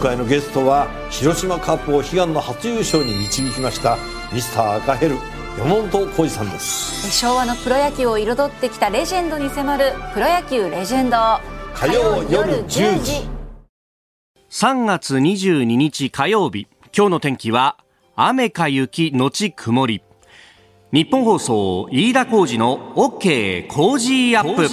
回のゲストは広島カップを悲願の初優勝に導きましたミスター赤ヘル山本浩二さんです。昭和のプロ野球を彩ってきたレジェンドに迫る「プロ野球レジェンド」火曜夜10時。3月22日火曜日。今日の天気は雨か雪のち曇り。日本放送飯田浩二の OK 工事アップ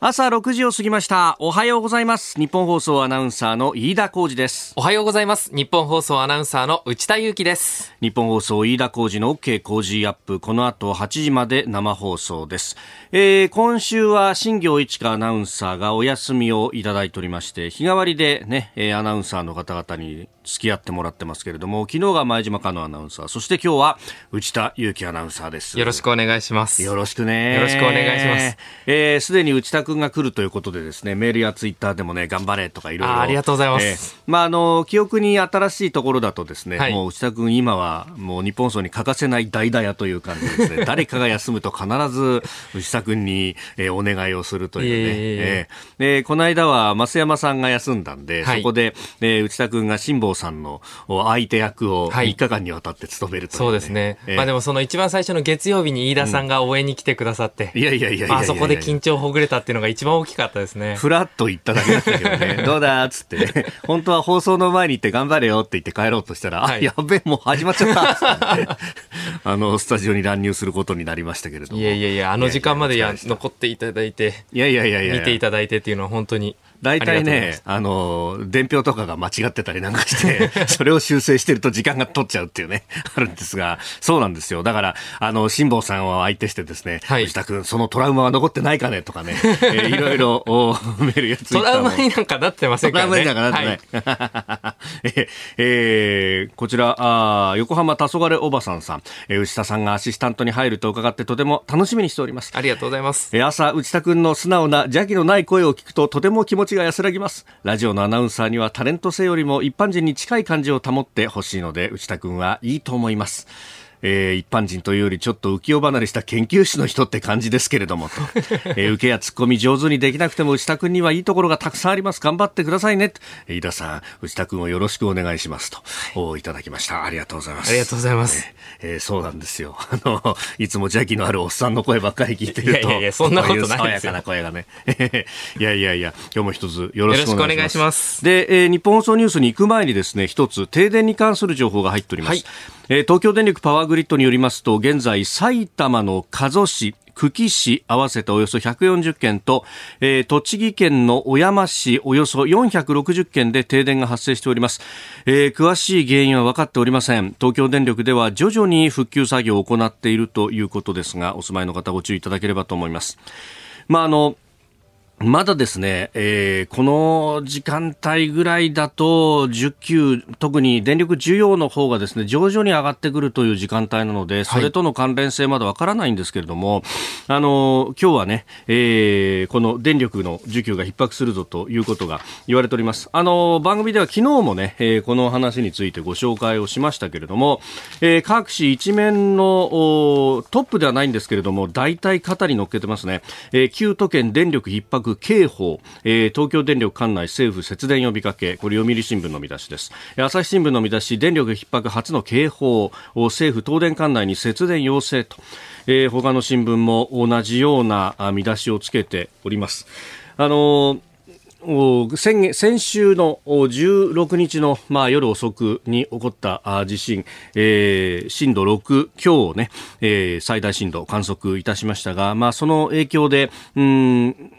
朝6時を過ぎました。おはようございます。日本放送アナウンサーの飯田浩二です。おはようございます。日本放送アナウンサーの内田裕樹です。日本放送飯田浩二の OK 工事アップ。この後8時まで生放送です、えー、今週は新行一華アナウンサーがお休みをいただいておりまして日替わりでねアナウンサーの方々に付き合ってもらってますけれども昨日が前島香野アナウンサーそして今日は内田裕樹アナウンサーです。よろしくお願いします。よろしくねよろしくお願いします。すで、えー、に内田君が来るということでですねメールやツイッターでもね頑張れとかいろいろ。ありがとうございます、えー、まああの記憶に新しいところだとですね、はい、もう内田君今はもう日本層に欠かせない代打屋という感じですね 誰かが休むと必ず内田君に、えー、お願いをするというね、えー、えー、この間は増山さんが休んだんで、はい、そこで、えー、内田君が辛坊さんの相手役を3日間にわたって務めるという、ね。そうですね、えー、まあでもその一番最初の月曜日に飯田さんが応援に来てくださって、うん、いやいやいやいやあそこで緊張ほぐれたっていうのが一番大きかったですね。ふらっと言っただけだったけどね。どうだっつって、本当は放送の前に行って頑張れよって言って帰ろうとしたら、はい、あやべえもう始まっちゃったっ あのスタジオに乱入することになりましたけれども。いやいやいやあの時間までや残っていただいていやいやいやいや。見ていただいてっていうのは本当に大体ね、あの、伝票とかが間違ってたりなんかして、それを修正してると時間が取っちゃうっていうね、あるんですが、そうなんですよ。だから、あの、辛坊さんを相手してですね、はい、藤田君、そのトラウマは残ってないかねとかね、えー、いろいろメールやつトラウマになんかなってませんからね。トラウマになんかなってない。ええー、こちら、あ横浜黄昏おばさんさん、えー、内田さんがアシスタントに入ると伺ってとても楽しみにしております。ありがとうございます。えー、朝、内田君の素直な邪気のない声を聞くととても気持ちが安らぎます。ラジオのアナウンサーにはタレント性よりも一般人に近い感じを保ってほしいので、内田君はいいと思います。えー、一般人というよりちょっと浮世離れした研究士の人って感じですけれどもと、えー、受けやツッコミ上手にできなくても内田君にはいいところがたくさんあります。頑張ってくださいね。飯田さん内田君をよろしくお願いしますと、おいただきました。ありがとうございます。ありがとうございます、えー、えー、そうなんですよ。あのいつも邪気のあるおっさんの声ばっかり聞いてると。いやいやそんなことないですよ。爽やかな声がね。いやいやいや今日も一つよろしくお願いします。で、えー、日本放送ニュースに行く前にですね一つ停電に関する情報が入っております、はい。えー、東京電力パワーグリッドによりますと現在埼玉の加須市久喜市合わせておよそ140件と、えー、栃木県の小山市およそ460件で停電が発生しております、えー、詳しい原因は分かっておりません。東京電力では徐々に復旧作業を行っているということですがお住まいの方ご注意いただければと思います。まああのまだですね、えー、この時間帯ぐらいだと、10級、特に電力需要の方がですね、徐々に上がってくるという時間帯なので、それとの関連性まだわからないんですけれども、はい、あの、今日はね、えー、この電力の需給が逼迫するぞということが言われております。あの、番組では昨日もね、えー、この話についてご紹介をしましたけれども、えー、各紙一面のトップではないんですけれども、大体肩に乗っけてますね。えー、旧都県電力逼迫警報、えー、東京電力管内政府節電呼びかけこれ読売新聞の見出しです。朝日新聞の見出し電力逼迫初の警報政府東電管内に節電要請と、えー、他の新聞も同じような見出しをつけております。あの先先週の16日の、まあ、夜遅くに起こった地震、えー、震度6強をね、えー、最大震度観測いたしましたが、まあ、その影響で、うん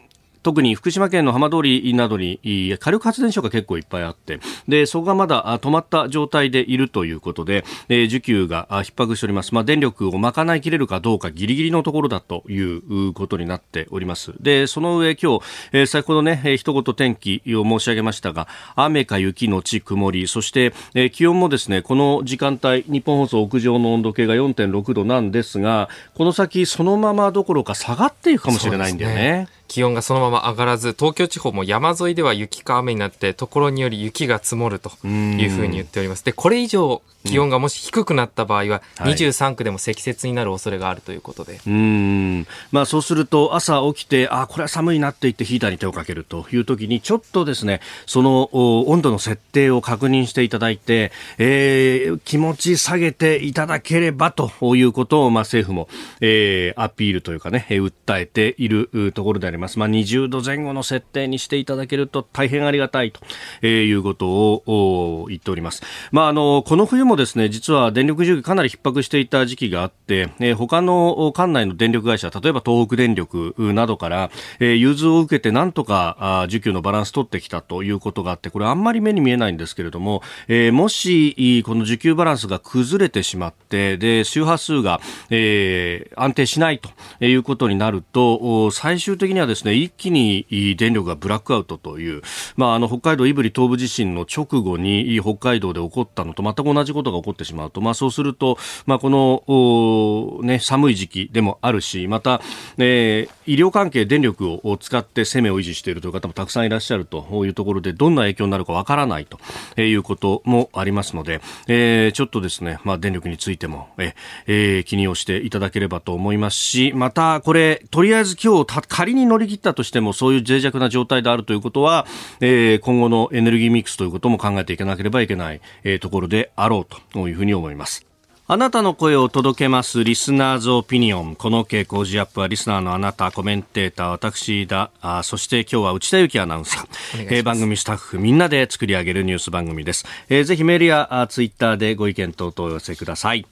特に福島県の浜通りなどに火力発電所が結構いっぱいあってでそこがまだ止まった状態でいるということで、え、需給が逼迫しております、まあ、電力を賄いきれるかどうかギリギリのところだということになっております。でその上今日、え、先ほどね、え、一言天気を申し上げましたが雨か雪のち曇りそして、え、気温もですねこの時間帯日本放送屋上の温度計が4.6度なんですがこの先そのままどころか下がっていくかもしれないんだよね。気温がそのまま上がらず、東京地方も山沿いでは雪か雨になって、ところにより雪が積もるというふうに言っております。で、これ以上気温がもし低くなった場合は、23区でも積雪になる恐れがあるということで。うん。まあそうすると、朝起きて、あ、これは寒いなって言ってヒーターに手をかけるという時に、ちょっとですね、その温度の設定を確認していただいて、えー、気持ち下げていただければということを、まあ政府も、えー、アピールというかね、訴えているところであります。まあ20度前後の設定にしていただけると大変ありがたいということを言っております。まああの、この冬もですね、実は電力需給かなり逼迫していた時期があって、えー、他の管内の電力会社、例えば東北電力などから、えー、融通を受けてなんとかあ需給のバランス取ってきたということがあって、これあんまり目に見えないんですけれども、えー、もし、この需給バランスが崩れてしまって、で、周波数が、えー、安定しないということになると、最終的にはですね、一気に電力がブラックアウトという、まあ、あの、北海道胆振東部地震の直後に北海道で起こったのと全く同じことことが起こってしまうと、まあ、そうすると、まあ、この、ね、寒い時期でもあるし、また、えー、医療関係、電力を使って生命を維持しているという方もたくさんいらっしゃるというところで、どんな影響になるかわからないということもありますので、えー、ちょっとですね、まあ、電力についても、ええー、気にをしていただければと思いますし、また、これ、とりあえず今日仮に乗り切ったとしても、そういう脆弱な状態であるということは、えー、今後のエネルギーミックスということも考えていかなければいけない、えー、ところであろうというふうに思います。あなたの声を届けますリスナーズオピニオン。この傾向ジアップはリスナーのあなた、コメンテーター、私だ、あそして今日は内田幸アナウンサー、えー、番組スタッフみんなで作り上げるニュース番組です。えー、ぜひメールやツイッターでご意見等々お寄せください。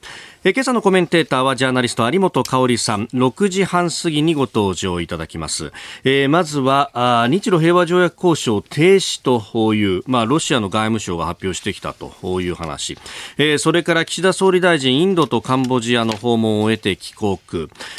え今朝のコメンテーターはジャーナリスト有本香里さん。6時半過ぎにご登場いただきます、えー、まずはあ日露平和条約交渉停止という、まあ、ロシアの外務省が発表してきたという話、えー、それから岸田総理大臣インドとカンボジアの訪問を終えて帰国、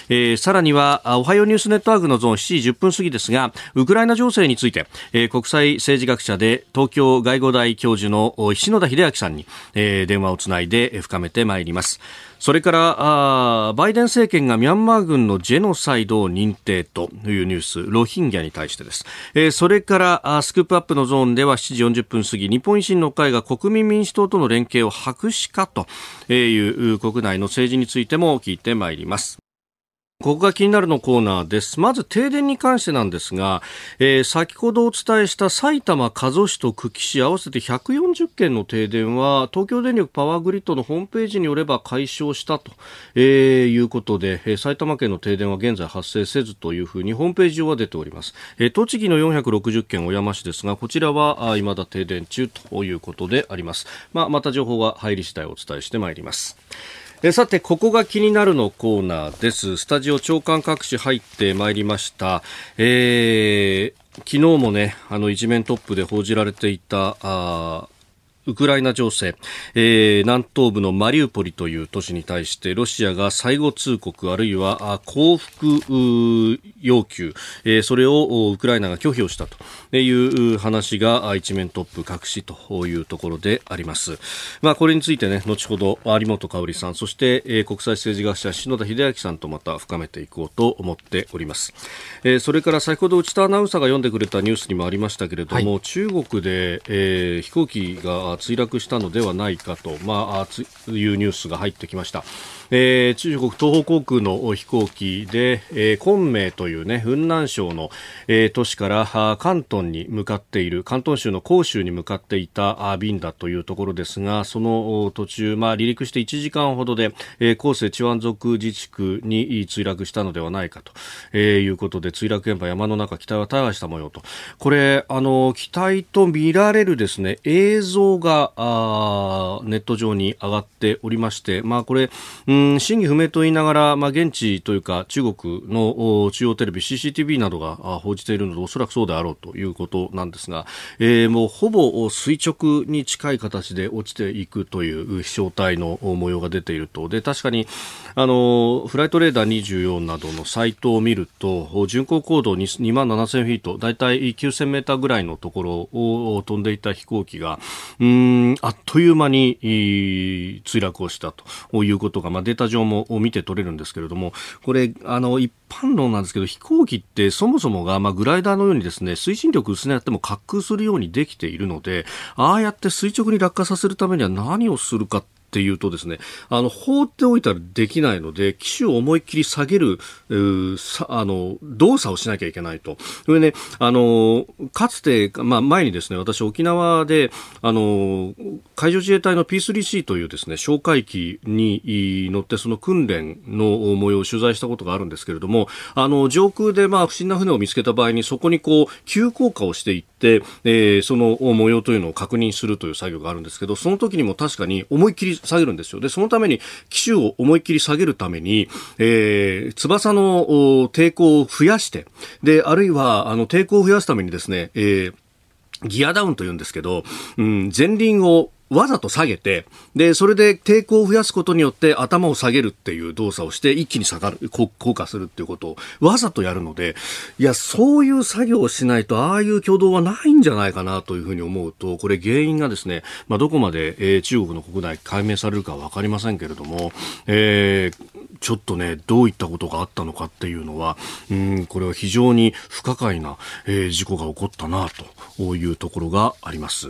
えー、さらにはおはようニュースネットワークのゾーン7時10分過ぎですがウクライナ情勢について、えー、国際政治学者で東京外語大教授の石野田秀明さんに、えー、電話をつないで深めてまいります。それからバイデン政権がミャンマー軍のジェノサイドを認定というニュースロヒンギャに対してです、えー、それからスクープアップのゾーンでは7時40分過ぎ日本維新の会が国民民主党との連携を白紙かという国内の政治についても聞いてまいります。ここが気になるのコーナーです。まず停電に関してなんですが、えー、先ほどお伝えした埼玉、加須市と久喜市合わせて140件の停電は東京電力パワーグリッドのホームページによれば解消したと、えー、いうことで、えー、埼玉県の停電は現在発生せずというふうにホームページ上は出ております。えー、栃木の460件小山市ですが、こちらは未だ停電中ということであります。まあ、また情報が入り次第お伝えしてまいります。えさて、ここが気になるのコーナーです。スタジオ長官各紙入ってまいりました。えー、昨日もね、あの一面トップで報じられていた、あウクライナ情勢、えー、南東部のマリウポリという都市に対してロシアが最後通告あるいは降伏要求、えー、それをウクライナが拒否をしたという話が一面トップ隠しというところであります。まあ、これについてね、後ほど有本香里さん、そして、えー、国際政治学者篠田秀明さんとまた深めていこうと思っております。えー、それから先ほど内田アナウンサーが読んでくれたニュースにもありましたけれども、はい、中国で、えー、飛行機が墜落したのではないかと、まあ、いうニュースが入ってきました。えー、中国東方航空の飛行機で、えー、昆明というね、雲南省の、えー、都市から広東に向かっている、広東州の広州に向かっていた便だというところですが、その途中、まあ、離陸して1時間ほどで、えー、広西チワン族自治区に墜落したのではないかと、えー、いうことで、墜落現場山の中、機体は大破した模様と。これ、あの、機体と見られるですね、映像が、があネット上に上がっておりまして、まあ、これ、うん真偽不明と言いながら、まあ、現地というか中国の中央テレビ CCTV などが報じているのでおそらくそうであろうということなんですが、えー、もうほぼ垂直に近い形で落ちていくという飛翔体の模様が出ていると。で確かにあのフライトレーダー24などのサイトを見ると巡航高度2万7000フィート大体9000メーターぐらいのところを飛んでいた飛行機がうんあっという間に墜落をしたということが、まあ、データ上も見て取れるんですけれどもこれあの一般論なんですけど飛行機ってそもそもが、まあ、グライダーのようにですね推進力薄めやっても滑空するようにできているのでああやって垂直に落下させるためには何をするかってっていうとですね、あの、放っておいたらできないので、機種を思いっきり下げる、あの、動作をしなきゃいけないと。それね、あの、かつて、まあ、前にですね、私沖縄で、あの、海上自衛隊の P3C というですね、哨戒機に乗ってその訓練の模様を取材したことがあるんですけれども、あの、上空でまあ、不審な船を見つけた場合に、そこにこう、急降下をしていって、えー、その模様というのを確認するという作業があるんですけど、その時にも確かに思いっきり下げるんですよ。で、そのために、機種を思いっきり下げるために、えー、翼の抵抗を増やして、で、あるいは、あの、抵抗を増やすためにですね、えー、ギアダウンと言うんですけど、うん、前輪をわざと下げて、で、それで抵抗を増やすことによって頭を下げるっていう動作をして一気に下がる、降下するっていうことをわざとやるので、いや、そういう作業をしないと、ああいう挙動はないんじゃないかなというふうに思うと、これ原因がですね、まあ、どこまで、えー、中国の国内解明されるかわかりませんけれども、えー、ちょっとね、どういったことがあったのかっていうのは、うん、これは非常に不可解な、えー、事故が起こったなというところがあります。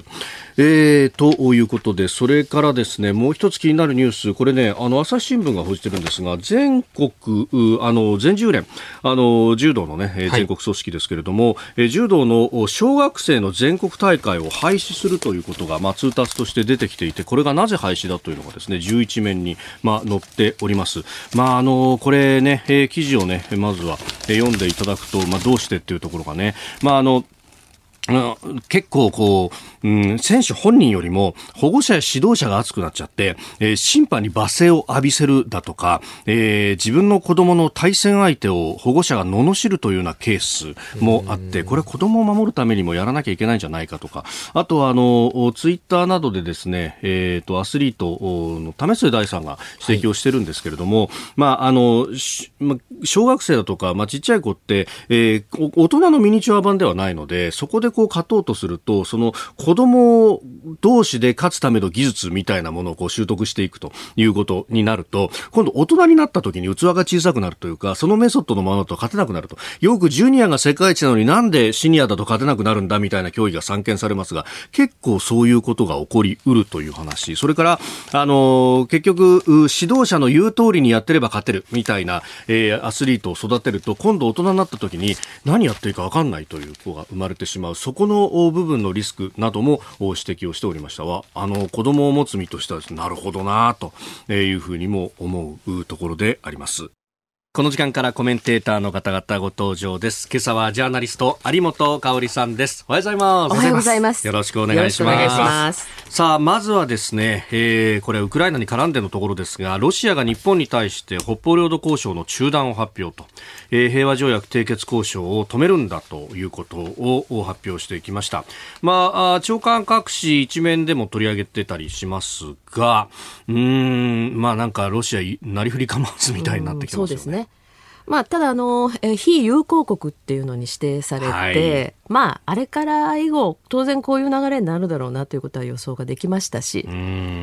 えー、ということで、それからですね、もう一つ気になるニュース、これね、あの、朝日新聞が報じてるんですが、全国、あの、全柔連、あの、柔道のね、全国組織ですけれども、はい、柔道の小学生の全国大会を廃止するということが、まあ、通達として出てきていて、これがなぜ廃止だというのがですね、11面に、まあ、載っております。まあ、あの、これね、えー、記事をね、まずは、えー、読んでいただくと、まあ、どうしてっていうところがね、まあ、あの、結構こう、うん、選手本人よりも保護者や指導者が熱くなっちゃって、えー、審判に罵声を浴びせるだとか、えー、自分の子供の対戦相手を保護者が罵るというようなケースもあって、これ子供を守るためにもやらなきゃいけないんじゃないかとか、あとはあの、ツイッターなどでですね、えっ、ー、と、アスリートの為末大さんが指摘をしてるんですけれども、はい、まあ、あの、ま小学生だとか、まあ、ちっちゃい子って、えー、大人のミニチュア版ではないので、そこででこう勝とうとすると、その子供同士で勝つための技術みたいなものをこう習得していくということになると、今度大人になった時に器が小さくなるというか、そのメソッドのままだと勝てなくなると。よくジュニアが世界一なのになんでシニアだと勝てなくなるんだみたいな競技が散見されますが、結構そういうことが起こりうるという話。それから、あの、結局、指導者の言う通りにやってれば勝てるみたいな、えー、アスリートを育てると、今度大人になった時に何やっていいか分かんないという子が生まれてしまう。そこの部分のリスクなども指摘をしておりましたは、あの、子供を持つ身としてはなるほどなというふうにも思うところであります。この時間からコメンテーターの方々ご登場です。今朝はジャーナリスト有本香里さんです。おはようございます。おはようございます。よろしくお願いします。さあ、まずはですね、えー、これウクライナに絡んでのところですが、ロシアが日本に対して北方領土交渉の中断を発表と、えー、平和条約締結交渉を止めるんだということを発表してきました。まあ、長官各紙一面でも取り上げてたりしますが、うん、まあなんかロシア なりふり構わずみたいになってきてますよね。まあ、ただあの、え非友好国っていうのに指定されて、はい、まあ、あれから以後、当然こういう流れになるだろうなということは予想ができましたし、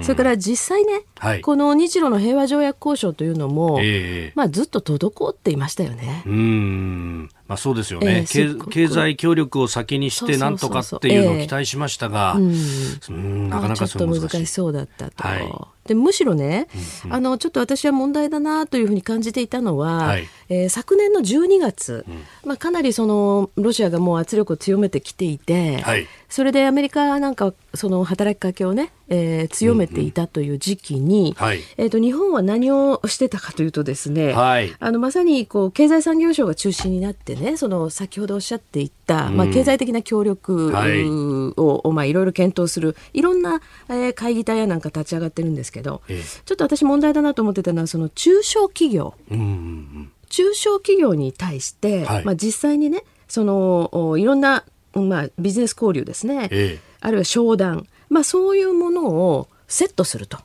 それから実際ね、はい、この日露の平和条約交渉というのも、えー、まあ、ずっと滞っていましたよね。うんまあ、そうですよね、えー、経済協力を先にしてなんとかっていうのを期待しましたが、なかなかちょっと難しそうだったと。はい。でむしろね、うんうん、あのちょっと私は問題だなというふうに感じていたのは、はい、えー、昨年の12月、うん、まあ、かなりそのロシアがもう圧力を強めてきていて、はい、それでアメリカなんかその働きかけをね、えー、強めていたという時期に、うんうんはい、えーと、日本は何をしてたかというとですね、はい、あのまさにこう経済産業省が中心になってねその先ほどおっしゃっていた、うん、まあ、経済的な協力を、はい。まあ、いろいろ検討するいろんな、えー、会議体やなんか立ち上がってるんですけど、えー、ちょっと私問題だなと思ってたのはその中小企業、うんうんうん。中小企業に対して、はい、まあ、実際にねそのいろんなまあ、ビジネス交流ですね、ええ、あるいは商談、まあ、そういうものをセットすると。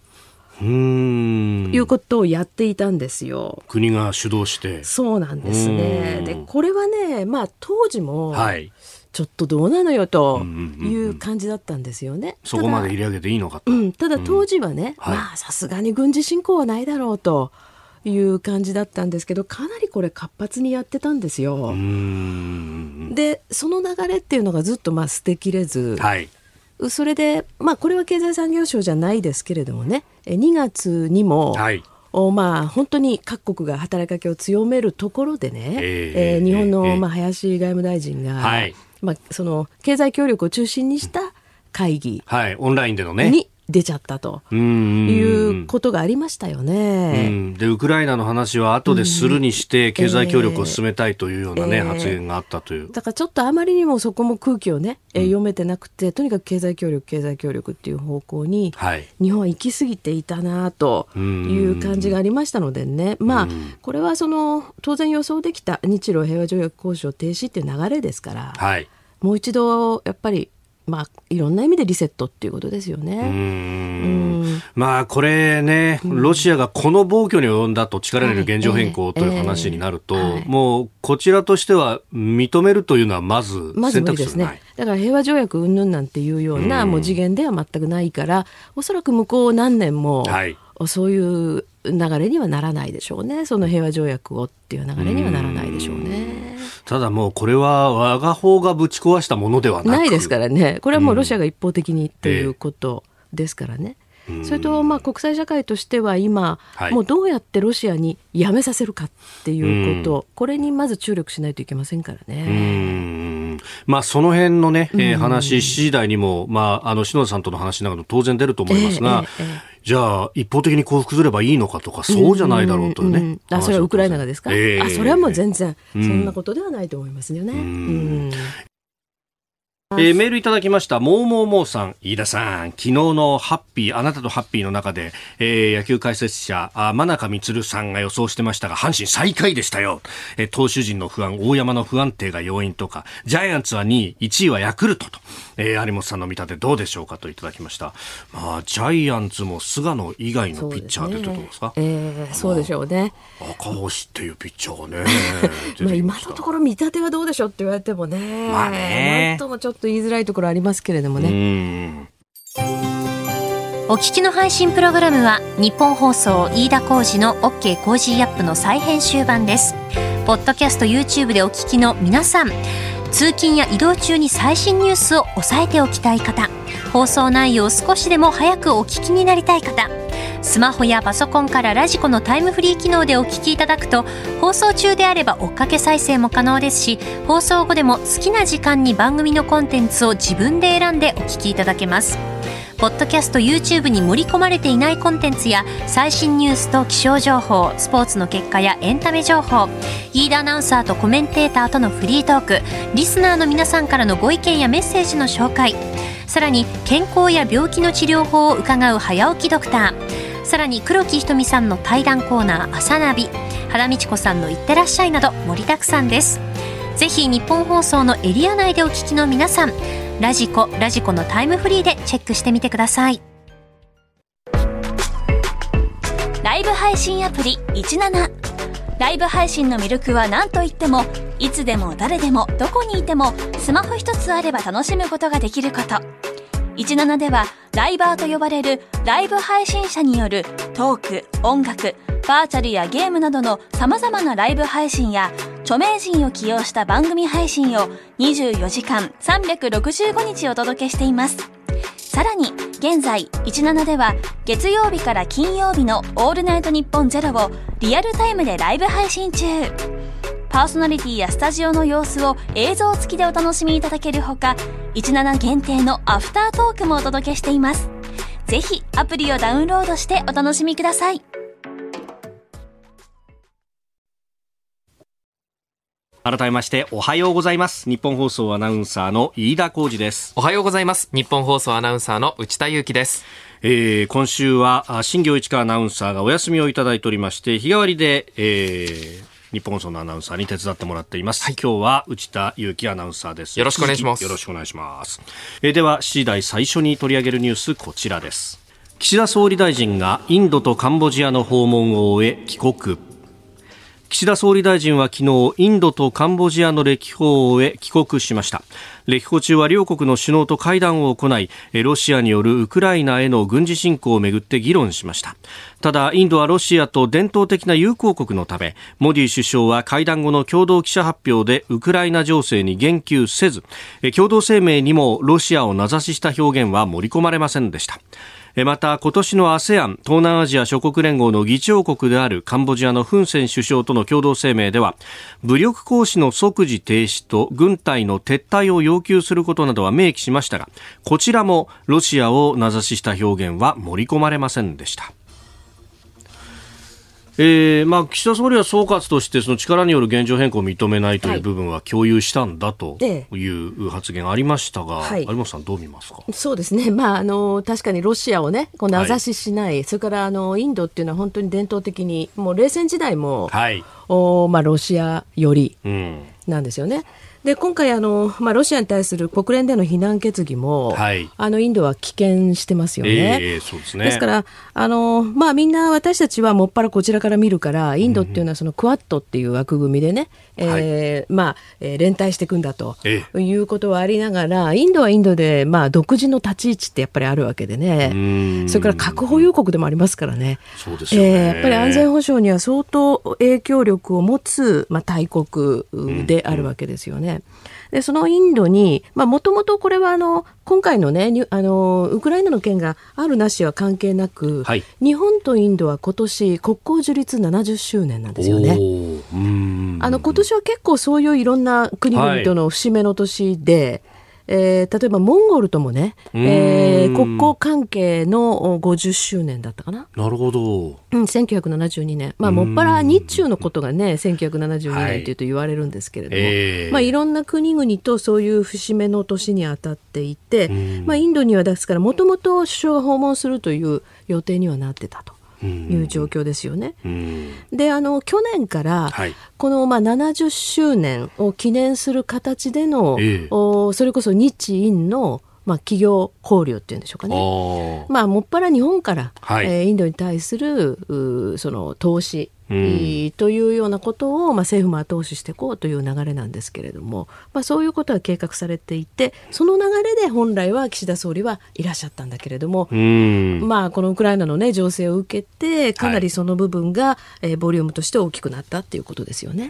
うんいうことをやっていたんですよ。国が主導して。そうなんですね。で、これはね、まあ当時も、はい、ちょっとどうなのよという感じだったんですよね。そこまで入れ上げていいのかと。うん、ただ当時はね、うん、まあさすがに軍事侵攻はないだろうと。いう感じだったんですけどかなりこれ活発にやってたんですよ。でその流れっていうのがずっとまあ捨てきれず、はい、それで、まあ、これは経済産業省じゃないですけれどもね2月にも、はい。おまあ、本当に各国が働きかけを強めるところでね、えー、えー、日本の、まあ、林外務大臣が、はい、まあ、その経済協力を中心にした会議、はい、オンラインでのね。に出ちゃったということがありましたよね。でウクライナの話は後でするにして経済協力を進めたいというようなね、えー、発言があったという。だからちょっとあまりにもそこも空気をね、えー、読めてなくて、とにかく経済協力経済協力っていう方向に、はい、日本は行き過ぎていたなという感じがありましたのでね、まあこれはその当然予想できた日露平和条約交渉停止っていう流れですから、はい、もう一度やっぱりまあ、いろんな意味でリセットっていうことですよね。まあ、これね、ロシアがこの暴挙に及んだと力による現状変更という話になると、もうこちらとしては認めるというのはまず選択肢ですね。だから平和条約云々なんていうようなもう次元では全くないから、おそらく向こう何年も、はい。そういう流れにはならないでしょうね、その平和条約をっていう流れにはならないでしょうね。ただもうこれは我が方がぶち壊したものではないですからね、これはもうロシアが一方的にということですからね。それとまあ国際社会としては今、はい、もうどうやってロシアにやめさせるかっていうこと、これにまず注力しないといけませんからね。まあ、その辺のね、えー、話、7時台にも、まあ、あの篠田さんとの話など当然出ると思いますが、えーえー、じゃあ、一方的に降伏すればいいのかとか、そうじゃないだろうというね。うんうん。うん、あそれはウクライナがですか、えー、あそれはもう全然、そんなことではないと思いますよね。うんえー、メールいただきました。もうもうもうさん、飯田さん、昨日のハッピー、あなたとハッピーの中で、えー、野球解説者、あ真中光さんが予想してましたが、阪神最下位でしたよ。えー、投手陣の不安、大山の不安定が要因とか、ジャイアンツは2位、1位はヤクルトと、えー、有本さんの見立てどうでしょうかといただきました。まあ、ジャイアンツも菅野以外のピッチャーでというですか？そう、ね、えー、そうでしょうね。赤星っていうピッチャーがね。まあ今のところ見立てはどうでしょうって言われてもね。まあね。なんともちょっとと言いづらいところありますけれどもね。お聞きの配信プログラムは日本放送飯田浩司の OK コージーアップの再編集版です。ポッドキャスト YouTube でお聞きの皆さん、通勤や移動中に最新ニュースを押さえておきたい方、放送内容を少しでも早くお聞きになりたい方、スマホやパソコンからラジコのタイムフリー機能でお聞きいただくと放送中であれば追っかけ再生も可能ですし放送後でも好きな時間に番組のコンテンツを自分で選んでお聞きいただけます。ポッドキャスト YouTube に盛り込まれていないコンテンツや最新ニュースと気象情報スポーツの結果やエンタメ情報飯田アナウンサーとコメンテーターとのフリートークリスナーの皆さんからのご意見やメッセージの紹介さらに健康や病気の治療法を伺う早起きドクターさらに黒木ひとみさんの対談コーナー「朝ナビ」原道子さんの「いってらっしゃい」など盛りだくさんです。ぜひ日本放送のエリア内でお聞きの皆さんラジコラジコのタイムフリーでチェックしてみてください。ライブ配信アプリ17ライブ配信の魅力は何といってもいつでも誰でもどこにいてもスマホ一つあれば楽しむことができること。17ではライバーと呼ばれるライブ配信者によるトーク、音楽、バーチャルやゲームなどの様々なライブ配信や著名人を起用した番組配信を24時間365日お届けしています。さらに現在17では月曜日から金曜日のオールナイトニッポンゼロをリアルタイムでライブ配信中。パーソナリティやスタジオの様子を映像付きでお楽しみいただけるほか、17限定のアフタートークもお届けしています。ぜひアプリをダウンロードしてお楽しみください。改めましておはようございます日本放送アナウンサーの飯田浩二ですおはようございます日本放送アナウンサーの内田裕樹ですえー、今週は新行市川アナウンサーがお休みをいただいておりまして日替わりで、えー、日本放送のアナウンサーに手伝ってもらっています。はい、今日は内田裕樹アナウンサーです。よろしくお願いします。よろしくお願いします。えー、では、7時台最初に取り上げるニュース、こちらです。岸田総理大臣がインドとカンボジアの訪問を終え帰国。岸田総理大臣は昨日インドとカンボジアの歴訪へ帰国しました。歴訪中は両国の首脳と会談を行いロシアによるウクライナへの軍事侵攻をめぐって議論しました。ただインドはロシアと伝統的な友好国のためモディ首相は会談後の共同記者発表でウクライナ情勢に言及せず共同声明にもロシアを名指しした表現は盛り込まれませんでした。また今年の ASEAN 東南アジア諸国連合の議長国であるカンボジアのフン・セン首相との共同声明では武力行使の即時停止と軍隊の撤退を要求することなどは明記しましたがこちらもロシアを名指しした表現は盛り込まれませんでした。えーまあ、岸田総理は総括としてその力による現状変更を認めないという部分は共有したんだという発言がありましたが、はい、有本さん、どう見ますか？そうですね、まあ、あの確かにロシアを、ね、こう名指ししない、はい、それからあのインドっていうのは本当に伝統的に、もう冷戦時代も、はい、おまあ、ロシア寄りなんですよね。うんで今回あの、まあ、ロシアに対する国連での非難決議も、はい、あのインドは棄権してますよね。えー、そうですね。ですからあの、まあ、みんな私たちはもっぱらこちらから見るからインドっていうのはそのクワッドっていう枠組みでね、うん、えー、まあえー、連帯していくんだと、えー、いうことはありながらインドはインドで、まあ、独自の立ち位置ってやっぱりあるわけでね。それから核保有国でもありますからね。そうですよね、えー、やっぱり安全保障には相当影響力を持つ、まあ、大国であるわけですよね。うんうんでそのインドにもともとこれはあの今回のねあのウクライナの件があるなしは関係なく、はい、日本とインドは今年国交樹立70周年なんですよね。あの今年は結構そういういろんな国々との節目の年で、えー、例えばモンゴルともね、えー、国交関係の50周年だったかな？なるほど。うん、1972年。まあ、もっぱら日中のことがね、1972年というと言われるんですけれども、はいえー、まあ、いろんな国々とそういう節目の年に当たっていて、まあ、インドにはですから、もともと首相が訪問するという予定にはなってたと。いう状況ですよね。であの去年から、この、まあ、70周年を記念する形での、えおそれこそ日印のまあ、企業交流っていうんでしょうかね。まあ、もっぱら日本から、はい、えー、インドに対するその投資というようなことを、まあ、政府も後押ししていこうという流れなんですけれども、まあ、そういうことは計画されていてその流れで本来は岸田総理はいらっしゃったんだけれども、まあ、このウクライナの、ね、情勢を受けてかなりその部分が、はい、えー、ボリュームとして大きくなったっていうことですよね。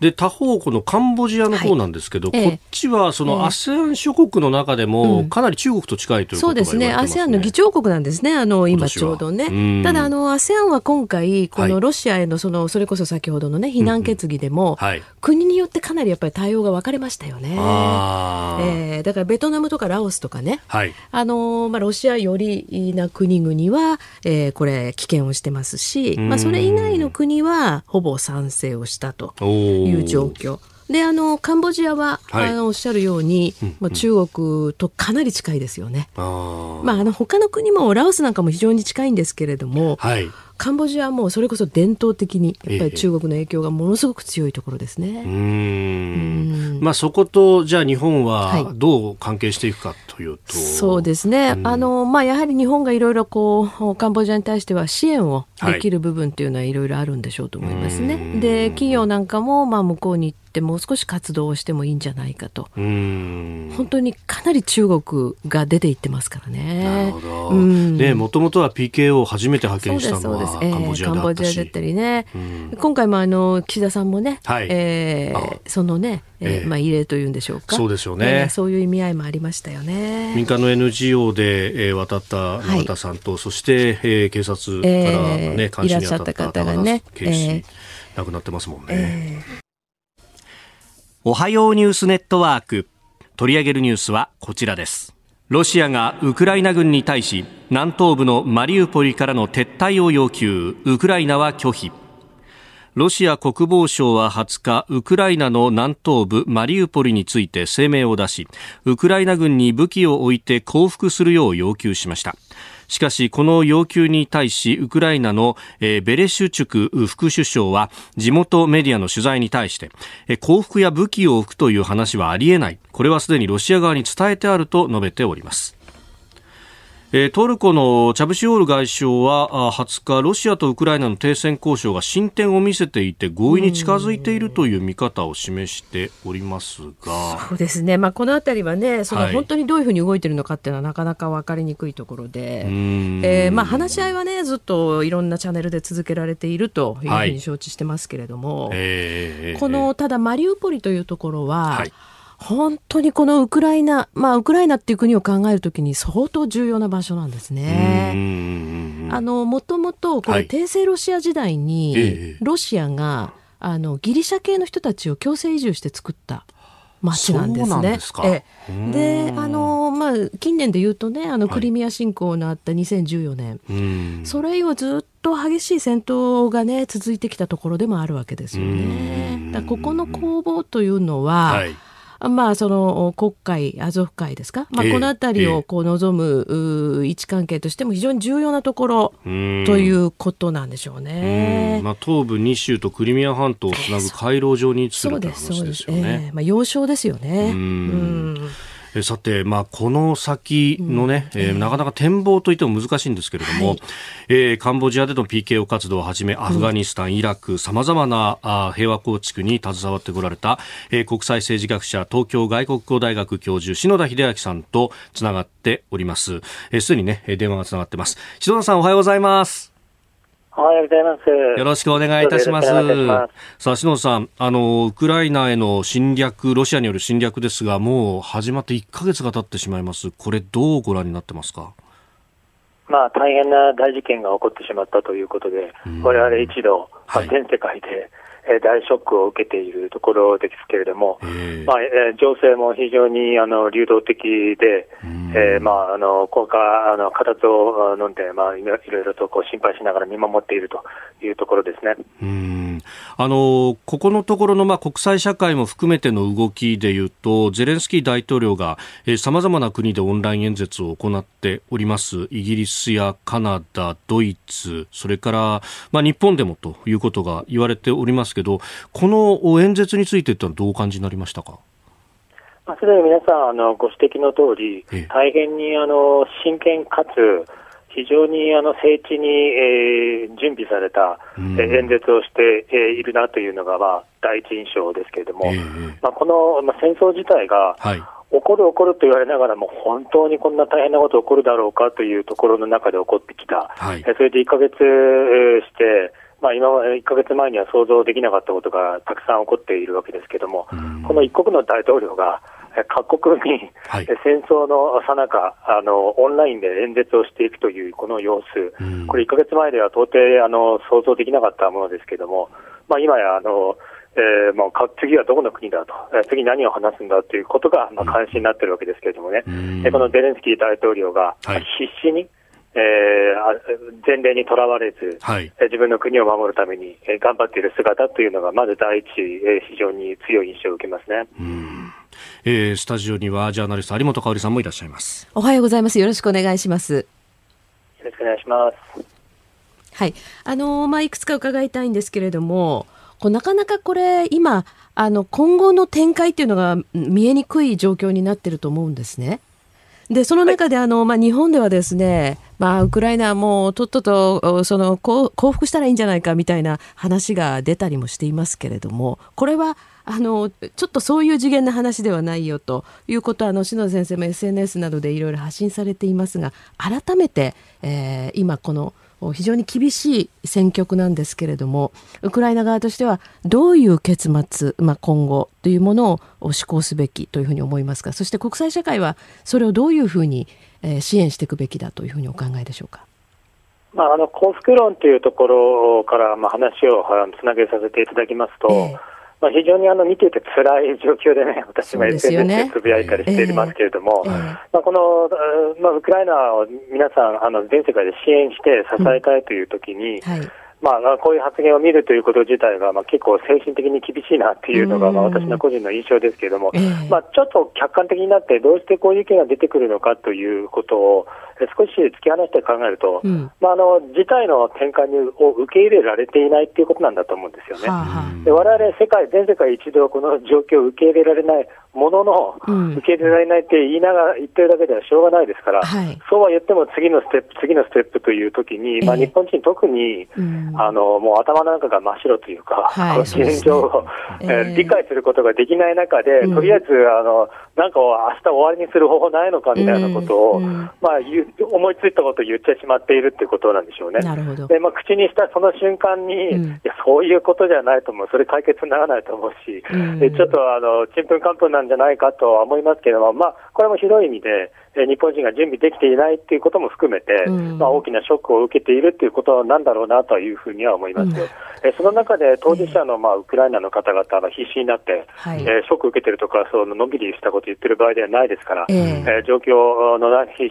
で他方このカンボジアの方なんですけど、はい、こっちはその ASEAN 諸国の中でもかなり中国と近いということが言われてますね。そうですね ASEAN の議長国なんですね。あの今ちょうどね。ただあの ASEAN は今回こののロシアへのそのそれこそ先ほどのね非難決議でも、うんはい、国によってかなりやっぱり対応が分かれましたよね。えー、だからベトナムとかラオスとかね、はい、あのまあロシア寄りな国々は、えー、これ棄権をしてますし、まあそれ以外の国はほぼ賛成をしたという状況。であのカンボジアは、はい、あのおっしゃるように、まあ、中国とかなり近いですよね。あまあ、あの他の国もラオスなんかも非常に近いんですけれども、はい、カンボジアはもうそれこそ伝統的にやっぱり中国の影響がものすごく強いところですね。うん。まあ、そことじゃあ日本はどう関係していくかというと、はい、そうですね、あのまあ、やはり日本がいろいろこうカンボジアに対しては支援をできる部分というのはいろいろあるんでしょうと思いますね。はい、で企業なんかもまあ向こうに行ってもう少し活動をしてもいいんじゃないかと。本当にかなり中国が出ていってますからね。なるほど、ねもともとは PKO を初めて派遣したのはカンボジアだったし、えー、ったりね、うん、今回もあの岸田さんもね、はい、えー、そのね、えー、まあ、異例というんでしょうか。そうですよね、えー、そういう意味合いもありましたよね。民間の NGO で、えー、渡った永田さんと、はい、そして、えー、警察からね、えー、監視に当たった方がね、警視、えー、亡くなってますもんね、えー、おはようニュースネットワーク。取り上げるニュースはこちらですロシアがウクライナ軍に対し南東部のマリウポリからの撤退を要求。ウクライナは拒否。ロシア国防省は20日ウクライナの南東部マリウポリについて声明を出しウクライナ軍に武器を置いて降伏するよう要求しました。しかしこの要求に対しウクライナのベレシュチュク副首相は地元メディアの取材に対して降伏や武器を置くという話はありえない。これはすでにロシア側に伝えてあると述べております、トルコのチャブシオール外相は20日、ロシアとウクライナの停戦交渉が進展を見せていて合意に近づいているという見方を示しておりますが。そうですね、まあ、この辺りはねその本当にどういうふうに動いているのかっていうのはなかなか分かりにくいところで、えー、まあ、話し合いはねずっといろんなチャンネルで続けられているというふうに承知してますけれども、はいえー、このただマリウポリというところは、はい本当にこのウクライナ、まあ、ウクライナっていう国を考えるときに相当重要な場所なんですね。あの、もともと、これ、帝政ロシア時代に、ロシアが、あの、ギリシャ系の人たちを強制移住して作った町なんですね。えであの、まあ、近年で言うとねあのクリミア侵攻のあった2014年、はい、それ以後ずっと激しい戦闘がね続いてきたところでもあるわけですよね。だここの攻防というのは、はいまあ、その黒海、アゾフ海ですか、まあ、この辺りをこう望む、位置関係としても非常に重要なところということなんでしょうね。うまあ、東部2州とクリミア半島をつなぐ回廊上に作るって話ですよね。えー、まあ、要衝ですよね。うん。えさて、まあ、この先のね、うん、えー、なかなか展望といっても難しいんですけれども、はい、えー、カンボジアでの PKO 活動をはじめ、アフガニスタン、イラク、さまざまなあ平和構築に携わってこられた、えー、国際政治学者、東京外国語大学教授、篠田秀明さんとつながっております。す、えー、で、にね、電話がつながってます。篠田さん、おはようございます。おはようございます。よろしくお願いいたします。さあ、篠野さん、あの、ウクライナへの侵略、ロシアによる侵略ですが、もう始まって1か月が経ってしまいます。これ、どうご覧になってますか？まあ、大変な大事件が起こってしまったということで、我々一度、はい、全世界で、え大ショックを受けているところですけれども、まあえ情勢も非常にあの流動的で、えー、まあ、あのこうかあの形を飲んで、まあ、いろいろとこう心配しながら見守っているというところですね。うんあのここのところの、まあ、国際社会も含めての動きでいうと、ゼレンスキー大統領がさまざまな国でオンライン演説を行っております、イギリスやカナダ、ドイツ、それから、まあ、日本でもということが言われておりますけど、この演説についてというのはどうお感じになりましたか？まあ、すでに皆さんあのご指摘の通り、大変にあの真剣かつ非常にあの聖地に、えー、準備された、演説をして、えー、いるなというのが、まあ、第一印象ですけれども、えー、まあ、この、まあ、戦争自体が、はい。起こる起こると言われながらも、本当にこんな大変なこと起こるだろうかというところの中で起こってきた、はい、それで1か月して、まあ、今1か月前には想像できなかったことがたくさん起こっているわけですけれども、この一国の大統領が、各国に戦争のさなか、あのオンラインで演説をしていくというこの様子、これ、1か月前では到底あの想像できなかったものですけれども、まあ、今やあの、えー、もう次はどこの国だと、えー、次何を話すんだということが、まあ、関心になっているわけですけれどもね、うん、このゼレンスキー大統領が必死に、えー、前例にとらわれず、はい、自分の国を守るために頑張っている姿というのが、まず第一、えー、非常に強い印象を受けますね。うんえー、スタジオにはジャーナリスト有本香里さんもいらっしゃいます。おはようございます。よろしくお願いします。よろしくお願いします。はい。あのまあいくつか伺いたいんですけれどもこうなかなかこれ今あの今後の展開っていうのが見えにくい状況になってると思うんですねでその中であの、まあ、日本ではですね、まあ、ウクライナはもうとっととその降伏したらいいんじゃないかみたいな話が出たりもしていますけれどもこれはあのちょっとそういう次元の話ではないよということはあの篠田先生も SNS などでいろいろ発信されていますが改めて、えー、今この非常に厳しい戦局なんですけれどもウクライナ側としてはどういう結末、まあ、今後というものを施行すべきというふうに思いますか？そして国際社会はそれをどういうふうに支援していくべきだというふうにお考えでしょうか？まあ、あの幸福論というところからまあ話をつなげさせていただきますと、えーまあ、非常にあの見ていて辛い状況でね、私も SNS でつぶやいたりしていますけれども、えーえー、まあ、この、まあ、ウクライナを皆さん、あの全世界で支援して支えたいというときに、うんはいまあ、こういう発言を見るということ自体が、まあ、結構精神的に厳しいなっていうのが、まあ、私の個人の印象ですけれども、えー、まあ、ちょっと客観的になって、どうしてこういう意見が出てくるのかということを、少し突き放して考えると、うん、まあ、あの事態の転換を受け入れられていないということなんだと思うんですよね。はあ、で我々世界、全世界一度この状況を受け入れられない、ものの、受け入れられないって言いながら、言ってるだけではしょうがないですから、はい、そうは言っても次のステップ、次のステップというときに、まあ、日本人特に、あの、もう頭の中が真っ白というか、はい、現状を、えー、理解することができない中で、とりあえず、あの、なんか明日終わりにする方法ないのかみたいなことを、まあ、思いついたことを言ってしまっているっていうことなんでしょうね。で、まあ、口にしたその瞬間に、いや、そういうことじゃないと思う。それ解決にならないと思うし、でちょっと、あの、ちんぷんかんぷんなんじゃないかとは思いますけれども、まあ、これも広い意味で、日本人が準備できていないっていうことも含めて、うん、まあ、大きなショックを受けているということなんだろうなというふうには思います。うん、えその中で当事者の、まあ、ウクライナの方々が必死になって、えー、ショックを受けているとか、そうのんびりしたことを言ってる場合ではないですから、えー、状況の非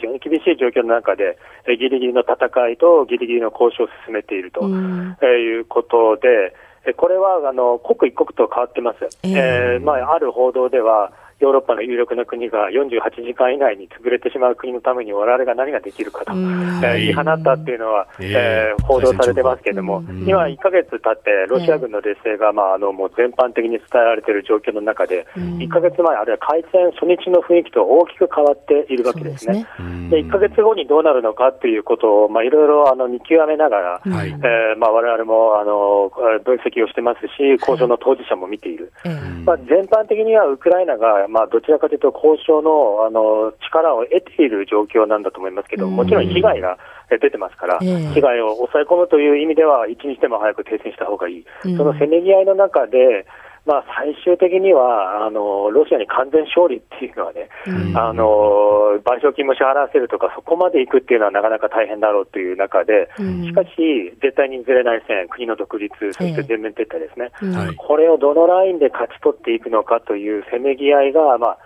常に厳しい状況の中で、ギリギリの戦いとギリギリの交渉を進めていると、いうことで、これはあの刻一刻と変わってます。えー、えー、まあ、ある報道では、ヨーロッパの有力な国が48時間以内に潰れてしまう国のために我々が何ができるかと、えー、言い放ったっていうのは、えー、報道されてますけれども、今、1か月経って、ロシア軍の劣勢が、まあ、あのもう全般的に伝えられている状況の中で、1か月前、あるいは開戦初日の雰囲気と大きく変わっているわけですね。で1か月後にどうなるのかということを、まあ、いろいろあの見極めながら、はい、えー、まあ、我々もあの分析をしてますし、交渉の当事者も見ている。はい、まあ、全般的にはウクライナが、まあ、どちらかというと交渉のあの力を得ている状況なんだと思いますけど、もちろん被害が出てますから、被害を抑え込むという意味では、一日でも早く停戦した方がいい。そのせめぎ合いの中で、まあ、最終的にはあのロシアに完全勝利っていうのはね、うん、あの賠償金も支払わせるとか、そこまでいくっていうのはなかなか大変だろうという中で、うん、しかし、絶対にずれない線、国の独立、そして全面撤退ですね、えー、これをどのラインで勝ち取っていくのかというせめぎ合いが、まあ、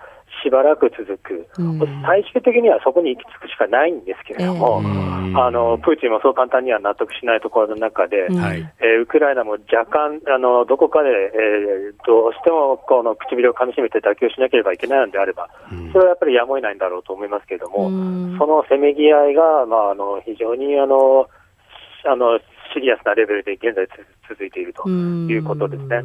しばらく続く、うん、最終的にはそこに行き着くしかないんですけれども、えー、あのプーチンもそう簡単には納得しないところの中で、うん、えー、ウクライナも若干、あのどこかで、えー、どうしてもこの唇をかみしめて妥協しなければいけないのであれば、うん、それはやっぱりやむを得ないんだろうと思いますけれども、そのせめぎ合いが、まあ、あの非常にあのあのシリアスなレベルで現在続いているということですね。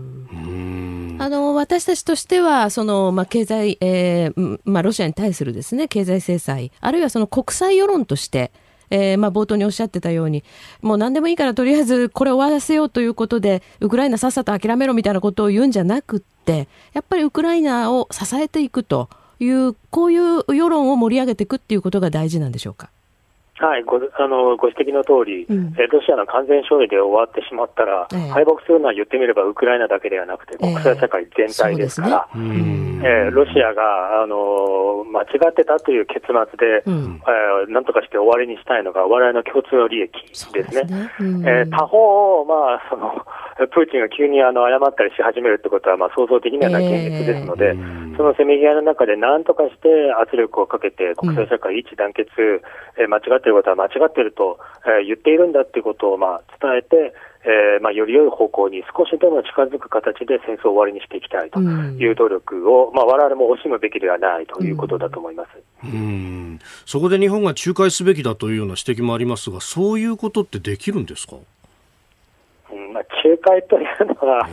あの私たちとしては、そのまあ、経済、えーまあ、ロシアに対するですね経済制裁、あるいはその国際世論として、えーまあ、冒頭におっしゃってたように、もう何でもいいからとりあえずこれ終わらせようということで、ウクライナさっさと諦めろみたいなことを言うんじゃなくって、やっぱりウクライナを支えていくという、こういう世論を盛り上げていくっていうことが大事なんでしょうか？はい、ごあのご指摘の通り、うん、えロシアの完全勝利で終わってしまったら、え敗北するのは言ってみればウクライナだけではなくて、国際社会全体ですから、えーね、えー、ロシアがあの間違ってたという結末で、うん、えー、なんとかして終わりにしたいのが、我々の共通の利益ですね。すね。うん、えー、他方、まあそのプーチンが急にあの謝ったりし始めるってことはまあ想像できないような現実ですので、えー、そのせめぎ合いの中で何とかして圧力をかけて、国際社会一致団結、うん、えー、間違っていることは間違っていると、えー、言っているんだっていうことをまあ伝えて、えーまあ、より良い方向に少しでも近づく形で戦争を終わりにしていきたいという努力を、うん、まあ、我々も惜しむべきではないということだと思います、うん、そこで日本が仲介すべきだというような指摘もありますが、そういうことってできるんですか？まあ、仲介というのは、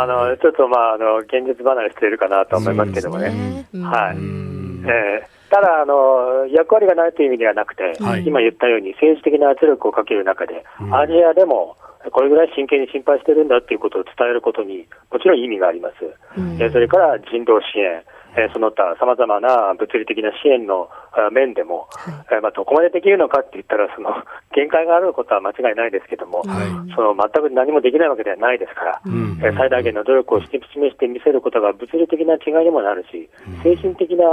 あのちょっと、まあ、あの現実離れしているかなと思いますけどもね。はい。えーただあの、役割がないという意味ではなくて、はい、今言ったように政治的な圧力をかける中で、うん、アジアでもこれぐらい真剣に心配してるんだということを伝えることに、もちろん意味があります。うん、それから人道支援、えー、その他さまざまな物理的な支援の面でも、はい、えー、まあ、どこまでできるのかって言ったら、その 限界があることは間違いないですけども、はい、その全く何もできないわけではないですから、うん、えー、最大限の努力を示してみせることが物理的な違いにもなるし、精神的な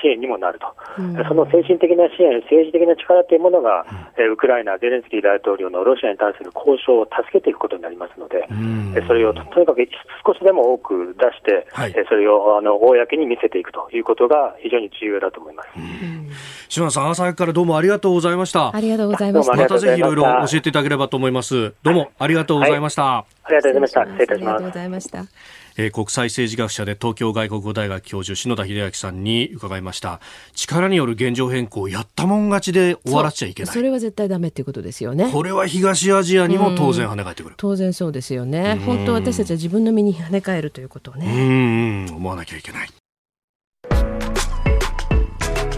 支援にもなると、うん、その精神的な支援、政治的な力というものが、えー、ウクライナ、ゼレンスキー大統領のロシアに対する交渉を助けていくことになりますので、うん、それをとにかく少しでも多く出して、はい、それをあの公に見せていくということが非常に重要だと思います。島田さん、朝早くからどうもありがとうございました。ありがとうございました。またぜひいろいろ教えていただければと思います。どうもありがとうございました。はい、ありがとうございました。失礼いたします。ありがとうございました。えー、国際政治学者で東京外国語大学教授篠田秀明さんに伺いました力による現状変更やったもん勝ちで終わらせちゃいけないそれは絶対ダメっていうことですよねこれは東アジアにも当然跳ね返ってくる、当然そうですよね本当私たちは自分の身に跳ね返るということをねうん思わなきゃいけない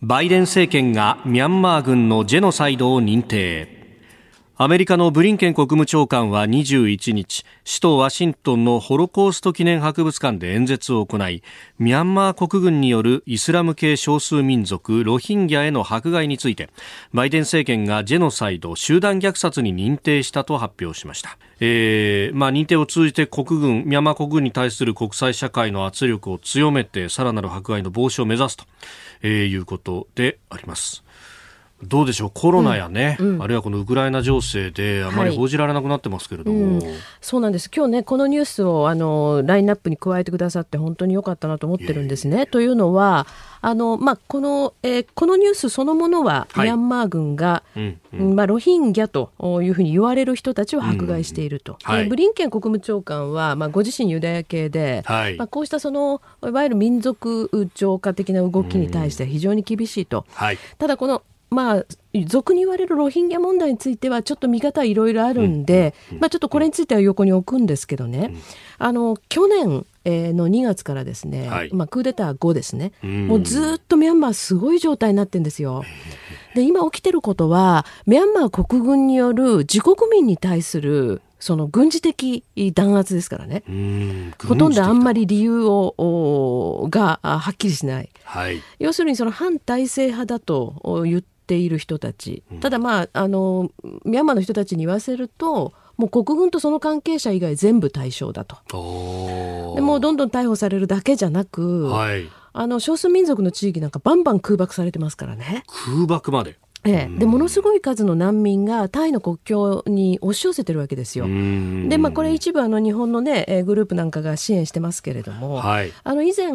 バイデン政権がミャンマー軍のジェノサイドを認定。アメリカのブリンケン国務長官は21日首都ワシントンのホロコースト記念博物館で演説を行いミャンマー国軍によるイスラム系少数民族ロヒンギャへの迫害についてバイデン政権がジェノサイド集団虐殺に認定したと発表しました、えーまあ、認定を通じて国軍ミャンマー国軍に対する国際社会の圧力を強めてさらなる迫害の防止を目指すと、えー、いうことであります。どうでしょうコロナやね、うんうん、あるいはこのウクライナ情勢であまり報じられなくなってますけれども、はいうん、そうなんです。今日ねこのニュースをあのラインナップに加えてくださって本当に良かったなと思ってるんですね。というのはあの、まあ、この、えー、このニュースそのものは、はい、ミャンマー軍が、うんうん、まあ、ロヒンギャというふうに言われる人たちを迫害していると、うんはい、ブリンケン国務長官は、まあ、ご自身ユダヤ系で、はい、まあ、こうしたそのいわゆる民族浄化的な動きに対して非常に厳しいと。ただこのまあ、俗に言われるロヒンギャ問題についてはちょっと見方はいろいろあるんで、まあ、ちょっとこれについては横に置くんですけどね、あの去年の2月からですね、はい、まあ、クーデター後ですね、もうずっとミャンマーすごい状態になってるんですよ。で今起きてることはミャンマー国軍による自国民に対するその軍事的弾圧ですからね。ほとんどあんまり理由をがはっきりしない、はい、要するにその反体制派だと言っている人たち、ただまああのミャンマーの人たちに言わせるともう国軍とその関係者以外全部対象だと。でもうどんどん逮捕されるだけじゃなく、はい、あの少数民族の地域なんかバンバン空爆されてますからね。空爆までええ、でものすごい数の難民がタイの国境に押し寄せてるわけですよ。で、まあ、これ一部あの日本の、ね、グループなんかが支援してますけれども、はい、あの以前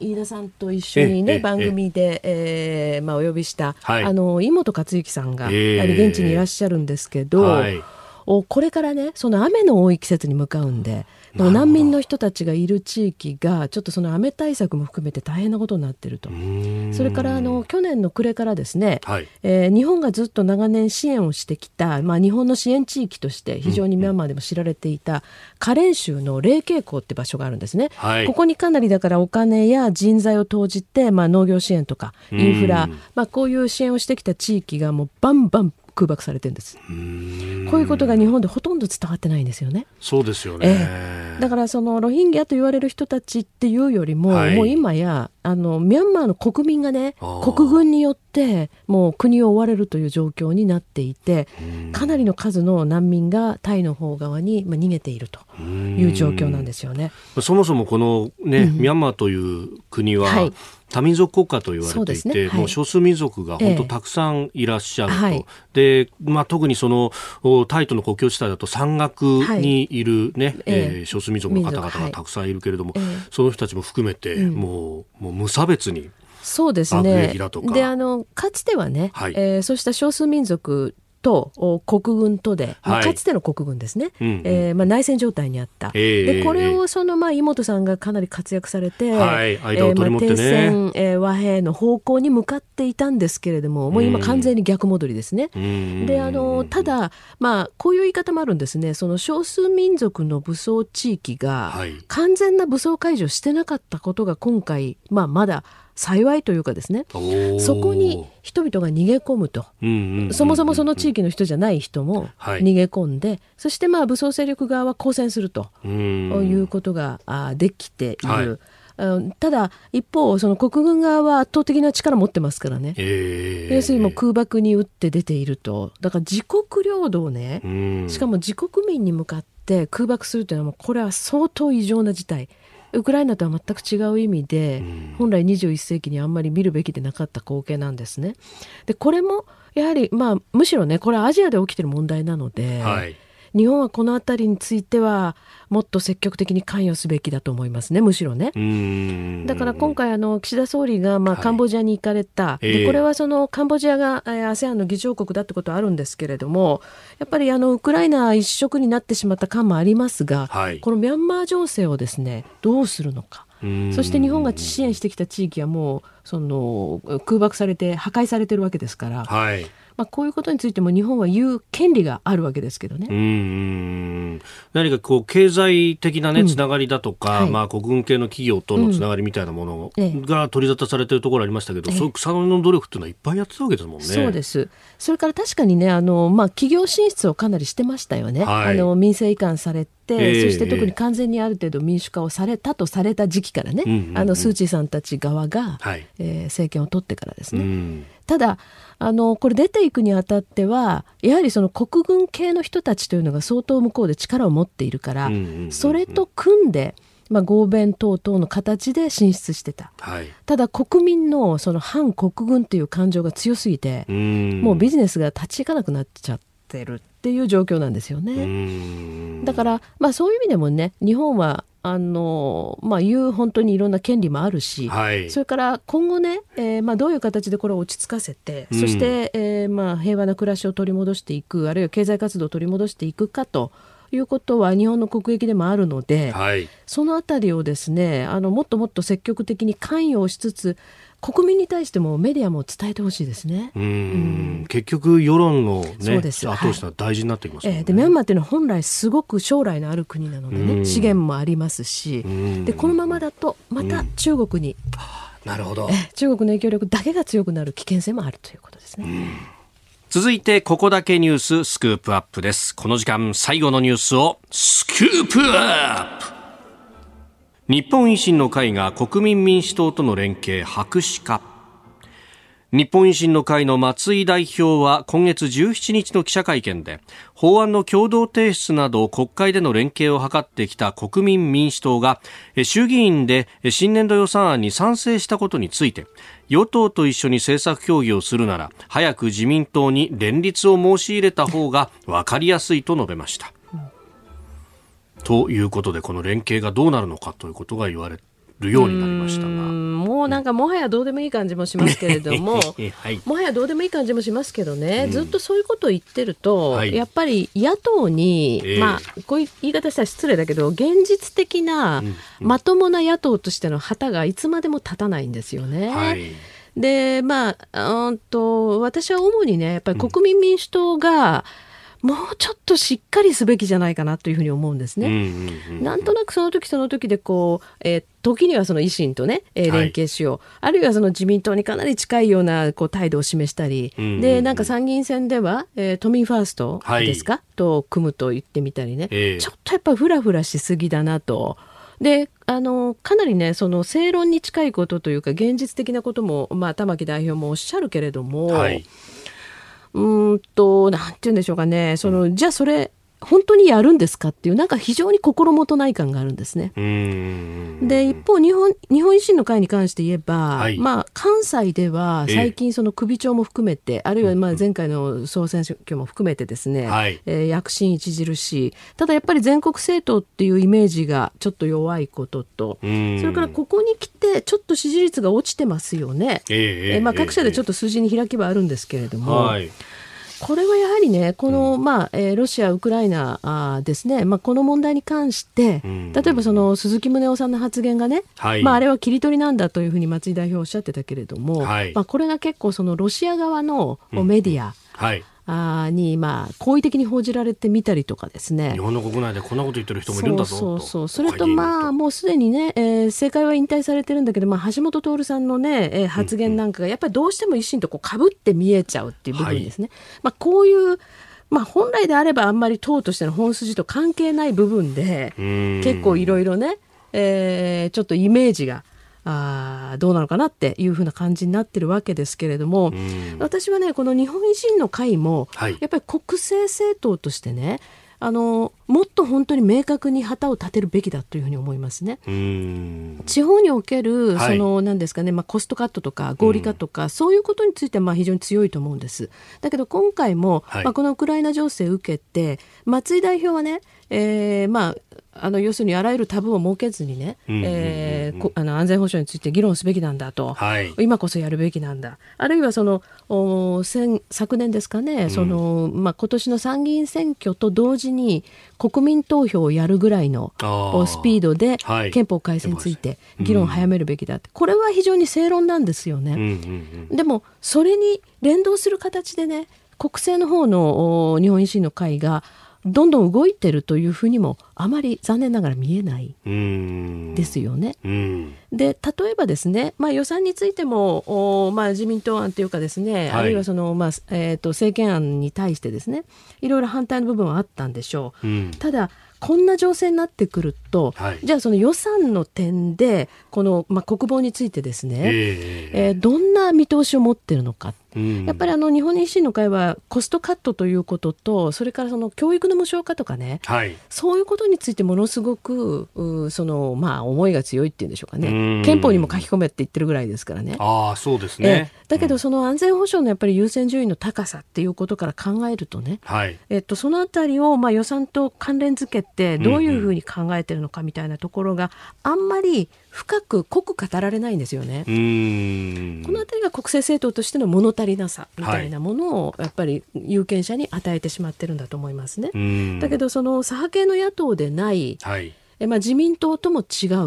飯田さんと一緒に、ね、番組で、ええー、まあ、お呼びした、はい、あの井本克之さんがやはり現地にいらっしゃるんですけど、はい、これからねその雨の多い季節に向かうんで。難民の人たちがいる地域がちょっとその雨対策も含めて大変なことになっていると。それからあの去年の暮れからですね、はい、えー、日本がずっと長年支援をしてきた、まあ、日本の支援地域として非常にミャンマーでも知られていたカレン州の霊渓港って場所があるんですね、はい、ここにかなりだからお金や人材を投じて、まあ、農業支援とかインフラ、まあ、こういう支援をしてきた地域がもうバンバン空爆されてるんです。こういうことが日本でほとんど伝わってないんですよね。そうですよね、えー、だからそのロヒンギャと言われる人たちっていうよりも、はい、もう今やあのミャンマーの国民がね国軍によってもう国を追われるという状況になっていてかなりの数の難民がタイの方側に、まあ、逃げているという状況なんですよね。そもそもこのね、うん、ミャンマーという国は、はい多民族国家と言われていて、ね。はい、もう少数民族が本当たくさんいらっしゃると、ええ、でまあ、特にそのタイとの国境地帯だと山岳にい。るね、はい、えー、少数民族の方々がたくさんいるけれども、はい、その人たちも含めて、うん、もうもう無差別にそうですね。で、あの、かつてはね、はい、えー、そうした少数民族と国軍とで、まあ、かつての国軍ですね、はい、えー、まあ、内戦状態にあった、えー、でこれをその、まあ、井本さんがかなり活躍されて、はい。間を取り持ってね、えーまあ、停戦、えー、和平の方向に向かっていたんですけれどももう今完全に逆戻りですね。であのただ、まあ、こういう言い方もあるんですね。その少数民族の武装地域が完全な武装解除してなかったことが今回、まあ、まだ幸いというかですね。そこに人々が逃げ込むと、そもそもその地域の人じゃない人も逃げ込んで、はい、そしてまあ武装勢力側は抗戦するということができている。はい。ただ一方その国軍側は圧倒的な力を持ってますからね、えー、要するにもう空爆に打って出ていると。だから自国領土をねしかも自国民に向かって空爆するというのはこれは相当異常な事態ウクライナとは全く違う意味で、本来21世紀にあんまり見るべきでなかった光景なんですね。でこれもやはり、まあ、むしろねこれはアジアで起きてる問題なので、はい、日本はこの辺りについてはもっと積極的に関与すべきだと思いますね、むしろね。だから今回あの、岸田総理がまあカンボジアに行かれた、はい、でこれはそのカンボジアが ASEAN の議長国だってことはあるんですけれども、やっぱりあのウクライナ一色になってしまった感もありますが、はい、このミャンマー情勢をですねどうするのか。そして日本が支援してきた地域はもうその空爆されて破壊されてるわけですから、はい、まあ、こういうことについても日本は言う権利があるわけですけどね。うん何かこう経済的な、ね、つながりだとか、うんはい、まあ、国軍系の企業とのつながりみたいなものが取り沙汰されているところありましたけど、ええ、そういう草の根の努力っていうのはいっぱいやってたわけですもんね。そうですそれから確かにねあの、まあ、企業進出をかなりしてましたよね。はい、あの民政移管されそして特に完全にある程度民主化をされたとされた時期からね、あのスー・チーさんたち側が、はい、えー、政権を取ってからですね。うん。ただあのこれ出ていくにあたってはやはりその国軍系の人たちというのが相当向こうで力を持っているから、それと組んでまあ、合弁等々の形で進出してた、はい、ただ国民のその反国軍っていう感情が強すぎてもうビジネスが立ち行かなくなっちゃってるっていう状況なんですよね。だから、まあ、そういう意味でもね日本はあのまあ、いう本当にいろんな権利もあるし、はい、それから今後ね、えーまあ、どういう形でこれを落ち着かせて、うん、そして、えーまあ、平和な暮らしを取り戻していくあるいは経済活動を取り戻していくかということは日本の国益でもあるので、はい、そのあたりをですねあのもっともっと積極的に関与しつつ国民に対してもメディアも伝えてほしいですね。うん。うん。結局世論のねそうです。後押しは大事になってきます、ね、えー、でミャンマーっていうのは本来すごく将来のある国なのでね資源もありますしでこのままだとまた中国に、なるほど。中国の影響力だけが強くなる危険性もあるということですね。続いてここだけニューススクープアップです。この時間最後のニュースをスクープアップ日本維新の会が国民民主党との連携白紙化日本維新の会の松井代表は今月17日の記者会見で法案の共同提出など国会での連携を図ってきた国民民主党が衆議院で新年度予算案に賛成したことについて与党と一緒に政策協議をするなら早く自民党に連立を申し入れた方が分かりやすいと述べました。ということでこの連携がどうなるのかということが言われるようになりましたが。もうなんかもはやどうでもいい感じもしますけれども、はい、もはやどうでもいい感じもしますけどね、うん、ずっとそういうことを言ってると、はい、やっぱり野党に、えー、まあこういう言い方したら失礼だけど現実的な、まともな野党としての旗がいつまでも立たないんですよね。はい。でまあうんと私は主にねやっぱり国民民主党が、うんもうちょっとしっかりすべきじゃないかなというふうに思うんですね。なんとなくその時その時でこう、えー、時にはその維新とね、えー、連携しよう、はい、あるいはその自民党にかなり近いようなこう態度を示したり、でなんか参議院選では、えー、都民ファーストですか、はい、と組むと言ってみたりね、えー、ちょっとやっぱふらふらしすぎだなと。であのかなりねその正論に近いことというか現実的なことも、まあ、玉木代表もおっしゃるけれども、はい、うんと、なんて言うんでしょうかね、その、じゃあそれ、本当にやるんですかっていう、なんか非常に心もとない感があるんですね。で、一方日本、日本維新の会に関して言えば、はい、まあ、関西では最近、その首長も含めて、あるいはまあ前回の総選挙も含めてですね、はい、えー、躍進著しい。ただやっぱり全国政党っていうイメージがちょっと弱いことと、それからここに来て、ちょっと支持率が落ちてますよね。えー、えー、まあ、各社でちょっと数字に開きはあるんですけれども。はいこれはやはりね、この、うん、まあえー、ロシア、ウクライナあですね、まあ、この問題に関して、うん、例えばその鈴木宗男さんの発言がね、はい、まあ、あれは切り取りなんだというふうに松井代表おっしゃってたけれども、はい、まあ、これが結構そのロシア側のメディア、うん。はいあに、まあ、好意的に報じられてみたりとかですね。日本の国内でこんなこと言ってる人もいるんだぞそうそうそれと、まあ、もうすでにね、えー、政界は引退されてるんだけど、まあ、橋本徹さんのね、えー、発言なんかが、やっぱりどうしても維新とこうかぶって見えちゃうっていう部分ですね。はい、まあ、こういう、まあ、本来であればあんまり党としての本筋と関係ない部分で、結構いろいろね、えー、ちょっとイメージが、あどうなのかなっていうふうな感じになってるわけですけれども、私はねこの日本維新の会も、はい、やっぱり国政政党としてねあのもっと本当に明確に旗を立てるべきだというふうに思いますね。地方におけるその、何ですかね、まあ、コストカットとか合理化とか、そういうことについてはまあ非常に強いと思うんです。だけど今回も、はい、まあ、このウクライナ情勢を受けて松井代表はね、えー、まああの要するにあらゆるタブーを設けずにね、えあの安全保障について議論すべきなんだと、はい、今こそやるべきなんだ、あるいはそのお先昨年ですかね、うん、そのまあ今年の参議院選挙と同時に国民投票をやるぐらいのスピードで憲法改正について議論を早めるべきだって、これは非常に正論なんですよね。でもそれに連動する形でね国政の方の日本維新の会がどんどん動いてるというふうにもあまり残念ながら見えない。ですよね。で例えばですね、まあ、予算についてもお、まあ、自民党案というかですね、はい、あるいはその、まあえーと、政権案に対してですねいろいろ反対の部分はあったんでしょう。うん、ただこんな情勢になってくると、はい、じゃあその予算の点でこの、まあ、国防についてですね、えー、えー、どんな見通しを持っているのか。やっぱりあの日本維新の会はコストカットということとそれからその教育の無償化とかね、はい、そういうことについてものすごくその、まあ、思いが強いっていうんでしょうかね。憲法にも書き込めって言ってるぐらいですからね。あそうですね、えだけどその安全保障のやっぱり優先順位の高さっていうことから考えるとね、はい、えっと、そのあたりをまあ予算と関連づけてどういうふうに考えてるのかみたいなところがあんまり深く濃く語られないんですよね。この辺りが国政政党としての物足りなさみたいなものをやっぱり有権者に与えてしまってるんだと思いますね。だけどその左派系の野党でない、はい。えまあ、自民党とも違う。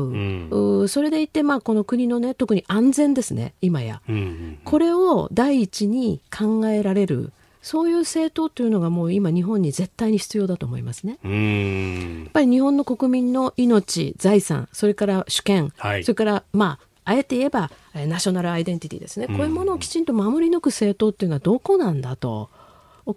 うん、それでいて、まあ、この国の、ね、特に安全ですね、今や、うんうん、これを第一に考えられるそういう政党というのがもう今日本に絶対に必要だと思いますね。やっぱり日本の国民の命、財産、それから主権、はい、それからまああえて言えばナショナルアイデンティティですね、こういうものをきちんと守り抜く政党っていうのはどこなんだと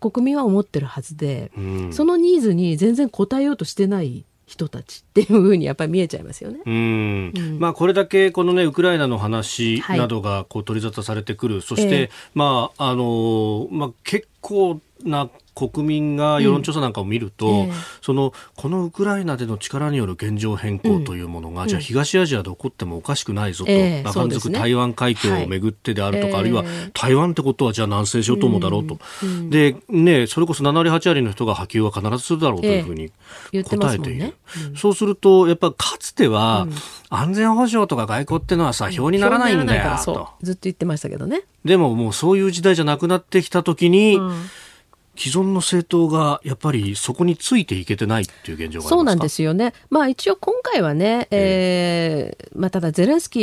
国民は思ってるはずで、そのニーズに全然応えようとしてない人たちっていうふうにやっぱり見えちゃいますよね。うん、まあこれだけこのねウクライナの話などがこう取り沙汰されてくる、はい、そして、えー、まああのまあ結構な国民が世論調査なんかを見ると、うん。えー、そのこのウクライナでの力による現状変更というものが、うん、じゃあ東アジアで起こってもおかしくないぞと、えー、まあ、台湾海峡をめぐってであるとか、はい、あるいは台湾ってことはじゃあ南西諸島もだろうと、うん、でね、それこそ7割8割の人が波及は必ずするだろうというふうに答えている、えーね、そうするとやっぱかつては、安全保障とか外交っていうのはさ票にならないんだよと。ずっと言ってましたけどね。でももうそういう時代じゃなくなってきた時に、既存の政党がやっぱりそこについていけてないっていう現状がそうなんですよね、まあ、一応今回はね、えー、まあ、ただゼレンスキ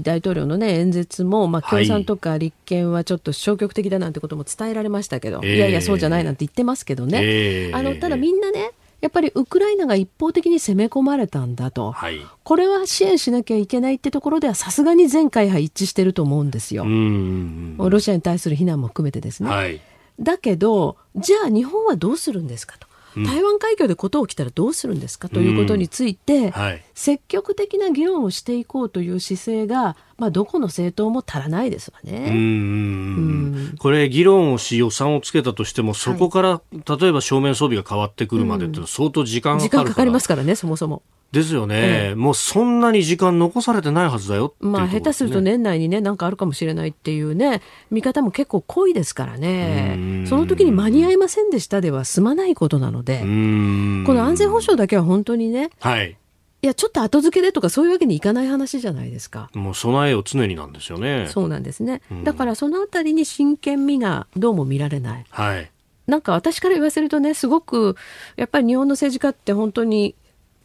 ー大統領の、ね、演説も、まあ、共産とか立憲はちょっと消極的だなんてことも伝えられましたけど、いやいや、そうじゃないなんて言ってますけどね、えー、あのただみんなね、やっぱりウクライナが一方的に攻め込まれたんだと、はい、これは支援しなきゃいけないってところではさすがに全会派一致してると思うんですよ。ロシアに対する非難も含めてですね。はいだけどじゃあ日本はどうするんですかと。台湾海峡で事起きたらどうするんですかということについて、はい、積極的な議論をしていこうという姿勢が、まあ、どこの政党も足らないですわね。うんこれ、議論をし予算をつけたとしても、そこから、はい、例えば正面装備が変わってくるまでって相当時間がかかる時間かかりますからね、そもそも。ですよね、ええ、もうそんなに時間残されてないはずだよ、ね、まあ、下手すると年内にね、なんかあるかもしれないっていうね、見方も結構濃いですからね、その時に間に合いませんでしたでは済まないことなので、この安全保障だけは本当にね、はい、いや、ちょっと後付けでとかそういうわけにいかない話じゃないですか。もう備えを常になんですよね。そうなんですね。だからそのあたりに真剣味がどうも見られない。はい。なんか私から言わせるとね、すごく、やっぱり日本の政治家って本当に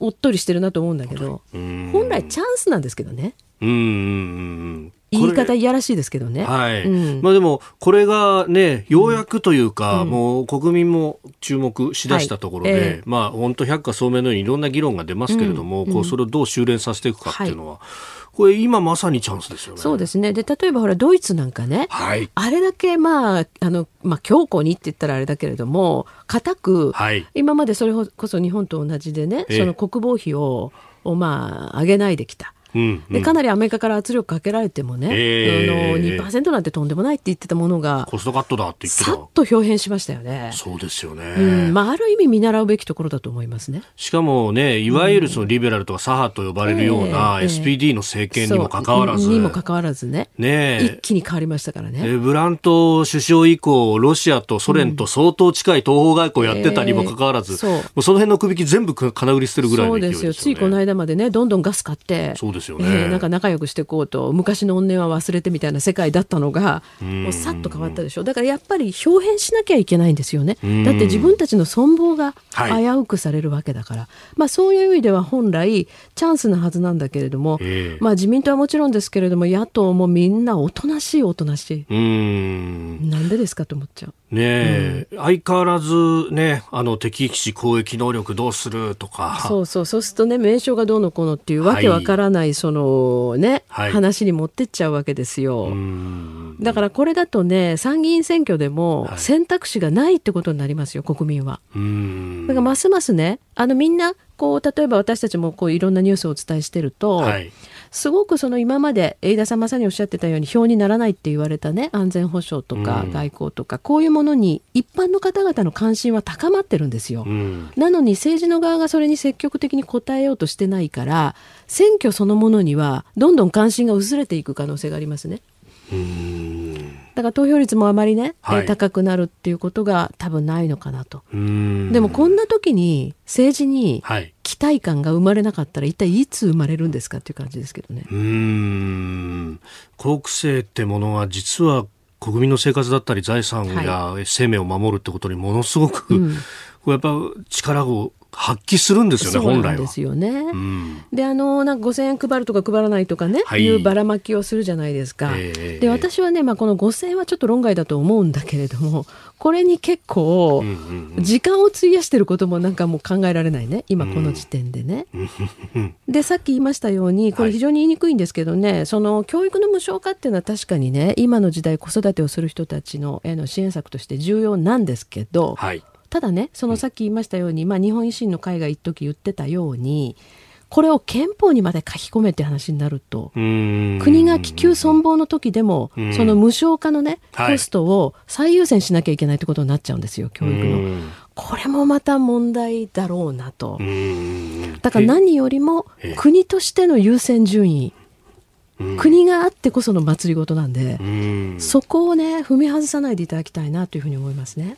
おっとりしてるなと思うんだけど本来チャンスなんですけどね。うん言い方いやらしいですけどね。はい。うん、まあでも、これがね、ようやくというか、うん、もう国民も注目しだしたところで、はい。えー、まあ本当百科聡明のようにいろんな議論が出ますけれども、うん、こうそれをどう修練させていくかっていうのは、はいこれ今まさにチャンスですよね。そうですね。で、例えばほら、ドイツなんかね、はい、あれだけまあ、あの、まあ、強固にって言ったらあれだけれども、固く、はい、今までそれこそ日本と同じでね、その国防費を、をまあ、上げないできた。うんでかなりアメリカから圧力かけられてもね、えー、あの2%なんてとんでもないって言ってたものがコストカットだって言ってた。さっと表変しましたよね。そうですよね、うん。まあ、ある意味見習うべきところだと思いますね。しかもねいわゆるそのリベラルとか左派と呼ばれるような SPD の政権にもかかわらず、にもかかわらずね。ね一気に変わりましたからね。ブラント首相以降ロシアとソ連と相当近い東方外交やってたにもかかわらず、うん。えー、そその辺の首引き全部金売り捨てるぐらいの勢いですよ、ね、そうですよ。ついこの間までねどんどんガス買ってそうですよね、えー、なんか仲良くしていこうと昔の怨念は忘れてみたいな世界だったのがもうさっと変わったでしょ。だからやっぱり表変しなきゃいけないんですよね。だって自分たちの存亡が危うくされるわけだから、はい、まあ、そういう意味では本来チャンスなはずなんだけれども、まあ、自民党はもちろんですけれども野党もみんなおとなしいおとなしい。なんでですかと思っちゃう。ねえ、うん、相変わらずね、あの敵基地攻撃能力どうするとか。そうそう、そうするとね、名称がどうのこうのっていうわけわからない、そのね、はい、話に持ってっちゃうわけですよ。だからこれだとね、参議院選挙でも選択肢がないってことになりますよ、国民は。だからますますね、あのみんな、こう、例えば私たちもこういろんなニュースをお伝えしてると、はい。すごくその今まで飯田さんまさにおっしゃってたように票にならないって言われたね安全保障とか外交とか、こういうものに一般の方々の関心は高まってるんですよ。なのに政治の側がそれに積極的に応えようとしてないから選挙そのものにはどんどん関心が薄れていく可能性がありますね。だから投票率もあまりね、はい、高くなるっていうことが多分ないのかなと。でもこんな時に政治に期待感が生まれなかったら一体いつ生まれるんですかっていう感じですけどね。うん。国政ってものは実は国民の生活だったり財産や生命を守るってことにものすごく、はいうん、やっぱ力を発揮するんですよね、本来は。ですよね。うん、で、あの、なんか5000円配るとか配らないとかね、はい、いうばらまきをするじゃないですか。えー、で、私はね、まあ、この5000円はちょっと論外だと思うんだけれども、これに結構、時間を費やしてることもなんかもう考えられないね、今この時点でね。うん、で、さっき言いましたように、これ非常に言いにくいんですけどね、はい、その教育の無償化っていうのは確かにね、今の時代子育てをする人たちのへの支援策として重要なんですけど、はいただねそのさっき言いましたように、まあ、日本維新の会が一時言ってたようにこれを憲法にまで書き込めって話になると国が気球存亡の時でもその無償化のねコストを最優先しなきゃいけないってことになっちゃうんですよ教育の。これもまた問題だろうなと。だから何よりも国としての優先順位。国があってこその祭りごとなんで、そこをね踏み外さないでいただきたいなというふうに思いますね。